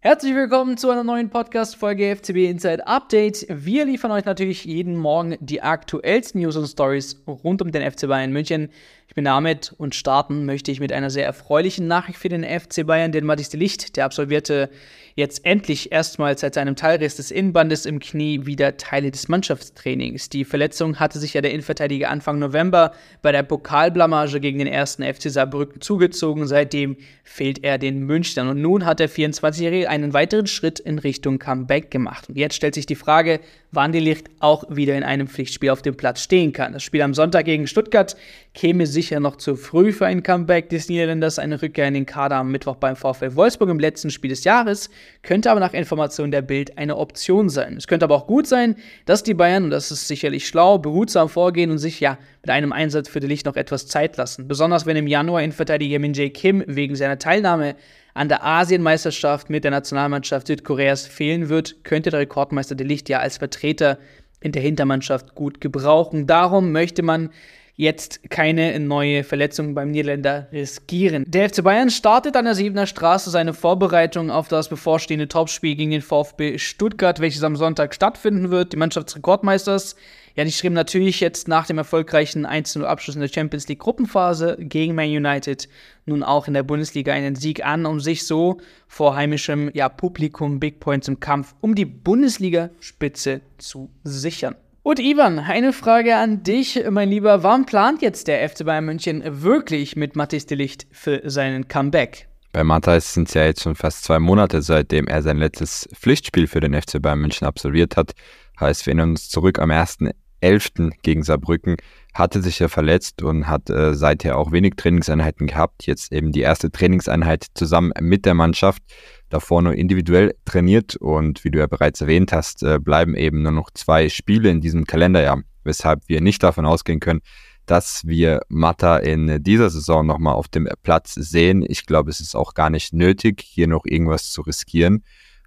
Herzlich willkommen zu einer neuen Podcast-Folge FCB Inside Update. Wir liefern euch natürlich jeden Morgen die aktuellsten News und Stories rund um den FC Bayern München. Ich bin Ahmed und starten möchte ich mit einer sehr erfreulichen Nachricht für den FC Bayern, denn Mathis de Licht, der absolvierte jetzt endlich erstmals seit seinem Teilriss des Innenbandes im Knie wieder Teile des Mannschaftstrainings. Die Verletzung hatte sich ja der Innenverteidiger Anfang November bei der Pokalblamage gegen den ersten FC Saarbrücken zugezogen. Seitdem fehlt er den Münchnern und nun hat der 24-Jährige einen weiteren Schritt in Richtung Comeback gemacht. Und jetzt stellt sich die Frage, wann die Licht auch wieder in einem Pflichtspiel auf dem Platz stehen kann. Das Spiel am Sonntag gegen Stuttgart käme sicher noch zu früh für ein Comeback des Niederländers. Eine Rückkehr in den Kader am Mittwoch beim VfL Wolfsburg im letzten Spiel des Jahres könnte aber nach Informationen der Bild eine Option sein. Es könnte aber auch gut sein, dass die Bayern, und das ist sicherlich schlau, behutsam vorgehen und sich ja mit einem Einsatz für die Licht noch etwas Zeit lassen. Besonders wenn im Januar Innenverteidiger Min Jae Kim wegen seiner Teilnahme an der Asienmeisterschaft mit der Nationalmannschaft Südkoreas fehlen wird, könnte der Rekordmeister De Licht ja als Vertreter in der Hintermannschaft gut gebrauchen. Darum möchte man jetzt keine neue Verletzung beim Niederländer riskieren. Der FC Bayern startet an der Siebener Straße seine Vorbereitung auf das bevorstehende Topspiel gegen den VfB Stuttgart, welches am Sonntag stattfinden wird. Die Mannschaftsrekordmeisters ja, die schrieben natürlich jetzt nach dem erfolgreichen 1-0-Abschluss in der Champions League Gruppenphase gegen Man United nun auch in der Bundesliga einen Sieg an, um sich so vor heimischem ja, Publikum Big Points im Kampf um die Bundesliga-Spitze zu sichern. Und Ivan, eine Frage an dich, mein Lieber. Wann plant jetzt der FC Bayern München wirklich mit Mathis de Licht für seinen Comeback? Bei Matthias sind es ja jetzt schon fast zwei Monate, seitdem er sein letztes Pflichtspiel für den FC Bayern München absolviert hat. Heißt, wir erinnern uns zurück am 1. 11. gegen Saarbrücken, hatte sich ja verletzt und hat äh, seither auch wenig Trainingseinheiten gehabt. Jetzt eben die erste Trainingseinheit zusammen mit der Mannschaft, davor nur individuell trainiert und wie du ja bereits erwähnt hast, äh, bleiben eben nur noch zwei Spiele in diesem Kalenderjahr, weshalb wir nicht davon ausgehen können, dass wir Mata in dieser Saison nochmal auf dem Platz sehen. Ich glaube, es ist auch gar nicht nötig, hier noch irgendwas zu riskieren.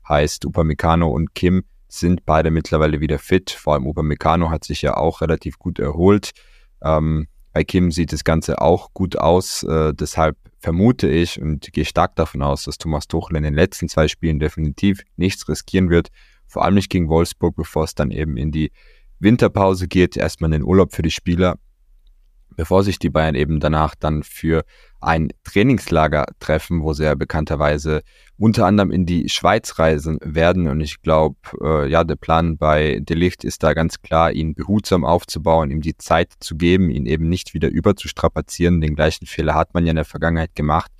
Heißt, Upamecano und Kim sind beide mittlerweile wieder fit. Vor allem Upamecano hat sich ja auch relativ gut erholt. Ähm, bei Kim sieht das Ganze auch gut aus. Äh, deshalb vermute ich und gehe stark davon aus, dass Thomas Tuchel in den letzten zwei Spielen definitiv nichts riskieren wird. Vor allem nicht gegen Wolfsburg, bevor es dann eben in die Winterpause geht. Erstmal in den Urlaub für die Spieler bevor sich die Bayern eben danach dann für ein Trainingslager treffen, wo sie ja bekannterweise unter anderem in die Schweiz reisen werden. Und ich glaube, äh, ja, der Plan bei Delicht ist da ganz klar, ihn behutsam aufzubauen, ihm die Zeit zu geben, ihn eben nicht wieder überzustrapazieren. Den gleichen Fehler hat man ja in der Vergangenheit gemacht,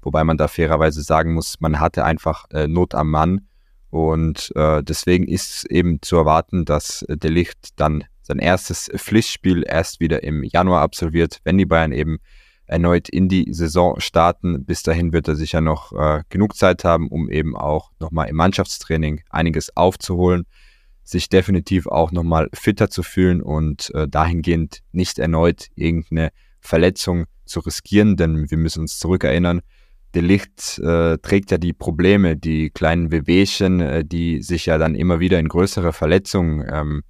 wobei man da fairerweise sagen muss, man hatte einfach äh, Not am Mann. Und äh, deswegen ist eben zu erwarten, dass Delicht dann sein erstes Pflichtspiel erst wieder im Januar absolviert, wenn die Bayern eben erneut in die Saison starten. Bis dahin wird er sicher noch äh, genug Zeit haben, um eben auch nochmal im Mannschaftstraining einiges aufzuholen, sich definitiv auch nochmal fitter zu fühlen und äh, dahingehend nicht erneut irgendeine Verletzung zu riskieren, denn wir müssen uns zurückerinnern, der Licht äh, trägt ja die Probleme, die kleinen Wehwehchen, äh, die sich ja dann immer wieder in größere Verletzungen ähm,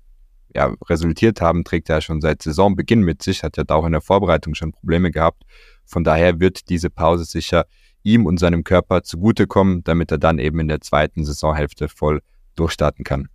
ja, resultiert haben, trägt er schon seit Saisonbeginn mit sich, hat ja da auch in der Vorbereitung schon Probleme gehabt. Von daher wird diese Pause sicher ihm und seinem Körper zugutekommen, damit er dann eben in der zweiten Saisonhälfte voll durchstarten kann.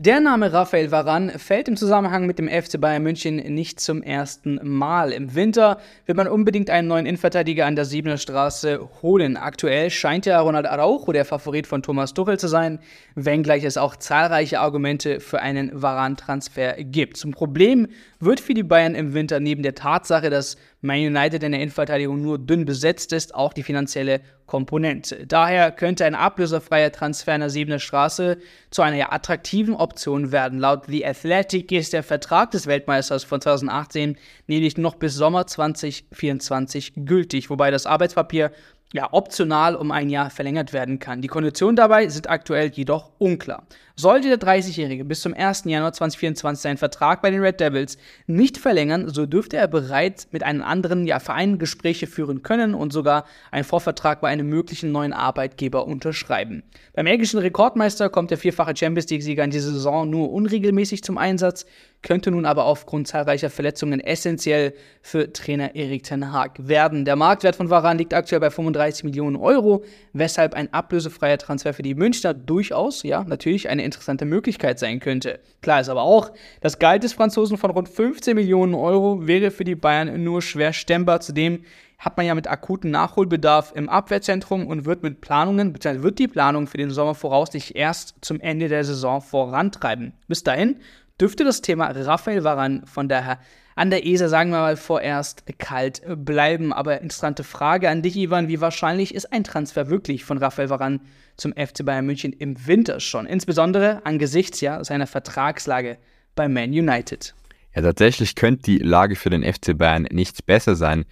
Der Name Raphael Varan fällt im Zusammenhang mit dem FC Bayern München nicht zum ersten Mal. Im Winter wird man unbedingt einen neuen Innenverteidiger an der Siebener Straße holen. Aktuell scheint ja Ronald Araujo der Favorit von Thomas Tuchel zu sein, wenngleich es auch zahlreiche Argumente für einen Varan-Transfer gibt. Zum Problem wird für die Bayern im Winter neben der Tatsache, dass Man United in der Innenverteidigung nur dünn besetzt ist, auch die finanzielle Komponente. Daher könnte ein ablöserfreier Transfer in der Siebener Straße zu einer attraktiven Option werden. Laut The Athletic ist der Vertrag des Weltmeisters von 2018 nämlich noch bis Sommer 2024 gültig, wobei das Arbeitspapier ja optional um ein Jahr verlängert werden kann. Die Konditionen dabei sind aktuell jedoch unklar. Sollte der 30-Jährige bis zum 1. Januar 2024 seinen Vertrag bei den Red Devils nicht verlängern, so dürfte er bereits mit einem anderen ja, Verein Gespräche führen können und sogar einen Vorvertrag bei einem möglichen neuen Arbeitgeber unterschreiben. Beim belgischen Rekordmeister kommt der vierfache Champions League-Sieger in dieser Saison nur unregelmäßig zum Einsatz, könnte nun aber aufgrund zahlreicher Verletzungen essentiell für Trainer Erik Ten Haag werden. Der Marktwert von Varan liegt aktuell bei 35 Millionen Euro, weshalb ein ablösefreier Transfer für die Münchner durchaus, ja, natürlich eine interessante Möglichkeit sein könnte. Klar ist aber auch, das Gehalt des Franzosen von rund 15 Millionen Euro wäre für die Bayern nur schwer stemmbar. Zudem hat man ja mit akuten Nachholbedarf im Abwehrzentrum und wird mit Planungen, beziehungsweise wird die Planung für den Sommer voraussichtlich erst zum Ende der Saison vorantreiben. Bis dahin dürfte das Thema Raphael Varan von daher an der ESA, sagen wir mal, vorerst kalt bleiben. Aber interessante Frage an dich, Ivan. Wie wahrscheinlich ist ein Transfer wirklich von Raphael Varan zum FC Bayern München im Winter schon? Insbesondere angesichts ja seiner Vertragslage bei Man United. Ja, tatsächlich könnte die Lage für den FC Bayern nicht besser sein,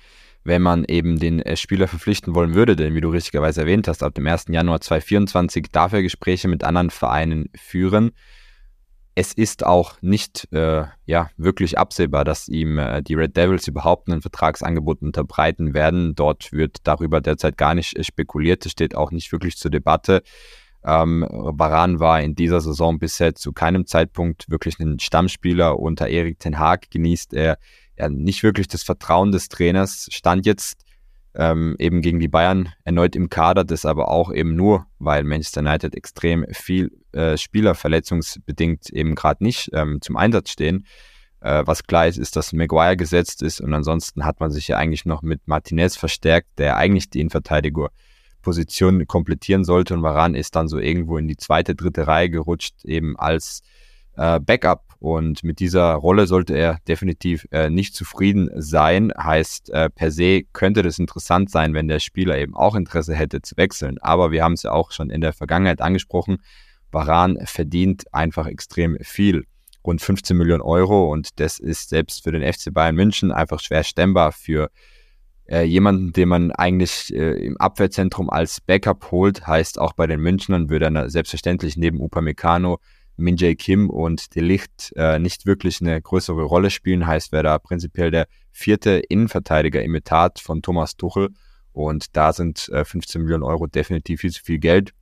wenn man eben den äh, Spieler verpflichten wollen würde. Denn wie du richtigerweise erwähnt hast, ab dem 1. Januar 2024 darf er Gespräche mit anderen Vereinen führen es ist auch nicht äh, ja, wirklich absehbar, dass ihm äh, die Red Devils überhaupt ein Vertragsangebot unterbreiten werden. Dort wird darüber derzeit gar nicht äh, spekuliert. Es steht auch nicht wirklich zur Debatte. Ähm, Varan war in dieser Saison bisher zu keinem Zeitpunkt wirklich ein Stammspieler. Unter Erik Ten Haag genießt er ja, nicht wirklich das Vertrauen des Trainers. Stand jetzt ähm, eben gegen die Bayern erneut im Kader, das aber auch eben nur, weil Manchester United extrem viel äh, Spieler verletzungsbedingt eben gerade nicht ähm, zum Einsatz stehen. Äh, was klar ist, ist, dass Maguire gesetzt ist und ansonsten hat man sich ja eigentlich noch mit Martinez verstärkt, der eigentlich die Innenverteidiger-Position komplettieren sollte und Varan ist dann so irgendwo in die zweite, dritte Reihe gerutscht, eben als äh, Backup. Und mit dieser Rolle sollte er definitiv äh, nicht zufrieden sein. Heißt, äh, per se könnte das interessant sein, wenn der Spieler eben auch Interesse hätte zu wechseln. Aber wir haben es ja auch schon in der Vergangenheit angesprochen. Varan verdient einfach extrem viel. Rund 15 Millionen Euro und das ist selbst für den FC Bayern München einfach schwer stemmbar für äh, jemanden, den man eigentlich äh, im Abwehrzentrum als Backup holt, heißt auch bei den Münchnern würde er selbstverständlich neben Upamecano Min Jae Kim und De Licht äh, nicht wirklich eine größere Rolle spielen, heißt, wäre da prinzipiell der vierte Innenverteidiger im Etat von Thomas Tuchel und da sind äh, 15 Millionen Euro definitiv viel zu viel Geld.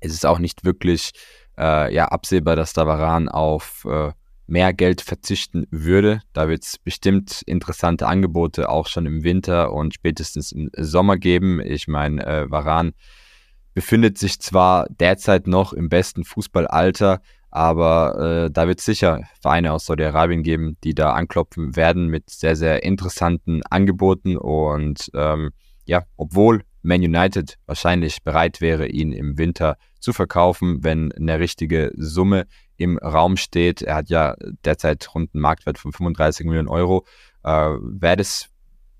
Es ist auch nicht wirklich äh, ja, absehbar, dass Davaran auf äh, mehr Geld verzichten würde. Da wird es bestimmt interessante Angebote auch schon im Winter und spätestens im Sommer geben. Ich meine, äh, Varan befindet sich zwar derzeit noch im besten Fußballalter, aber äh, da wird es sicher Vereine aus Saudi-Arabien geben, die da anklopfen werden mit sehr, sehr interessanten Angeboten. Und ähm, ja, obwohl Man United wahrscheinlich bereit wäre, ihn im Winter zu verkaufen, wenn eine richtige Summe im Raum steht. Er hat ja derzeit rund einen Marktwert von 35 Millionen Euro. Äh, wäre das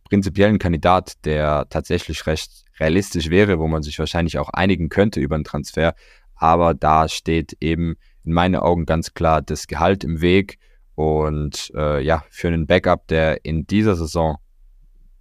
prinzipiell ein Kandidat, der tatsächlich recht realistisch wäre, wo man sich wahrscheinlich auch einigen könnte über einen Transfer. Aber da steht eben in meinen Augen ganz klar das Gehalt im Weg. Und äh, ja, für einen Backup, der in dieser Saison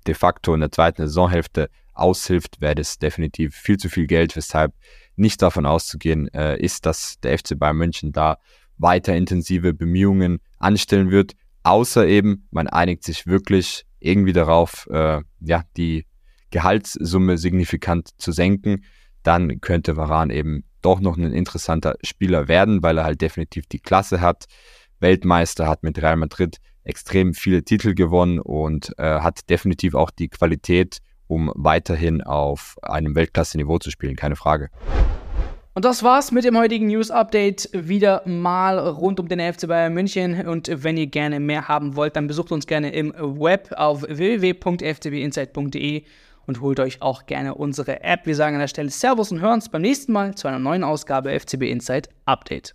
de facto in der zweiten Saisonhälfte aushilft, wäre das definitiv viel zu viel Geld, weshalb nicht davon auszugehen äh, ist, dass der FC Bayern München da weiter intensive Bemühungen anstellen wird, außer eben man einigt sich wirklich irgendwie darauf, äh, ja, die Gehaltssumme signifikant zu senken, dann könnte Varan eben doch noch ein interessanter Spieler werden, weil er halt definitiv die Klasse hat. Weltmeister hat mit Real Madrid extrem viele Titel gewonnen und äh, hat definitiv auch die Qualität, um weiterhin auf einem Weltklasse-Niveau zu spielen, keine Frage. Und das war's mit dem heutigen News Update. Wieder mal rund um den FC Bayern München. Und wenn ihr gerne mehr haben wollt, dann besucht uns gerne im Web auf www.ftbinsight.de und holt euch auch gerne unsere App. Wir sagen an der Stelle Servus und hören uns beim nächsten Mal zu einer neuen Ausgabe FCB Insight Update.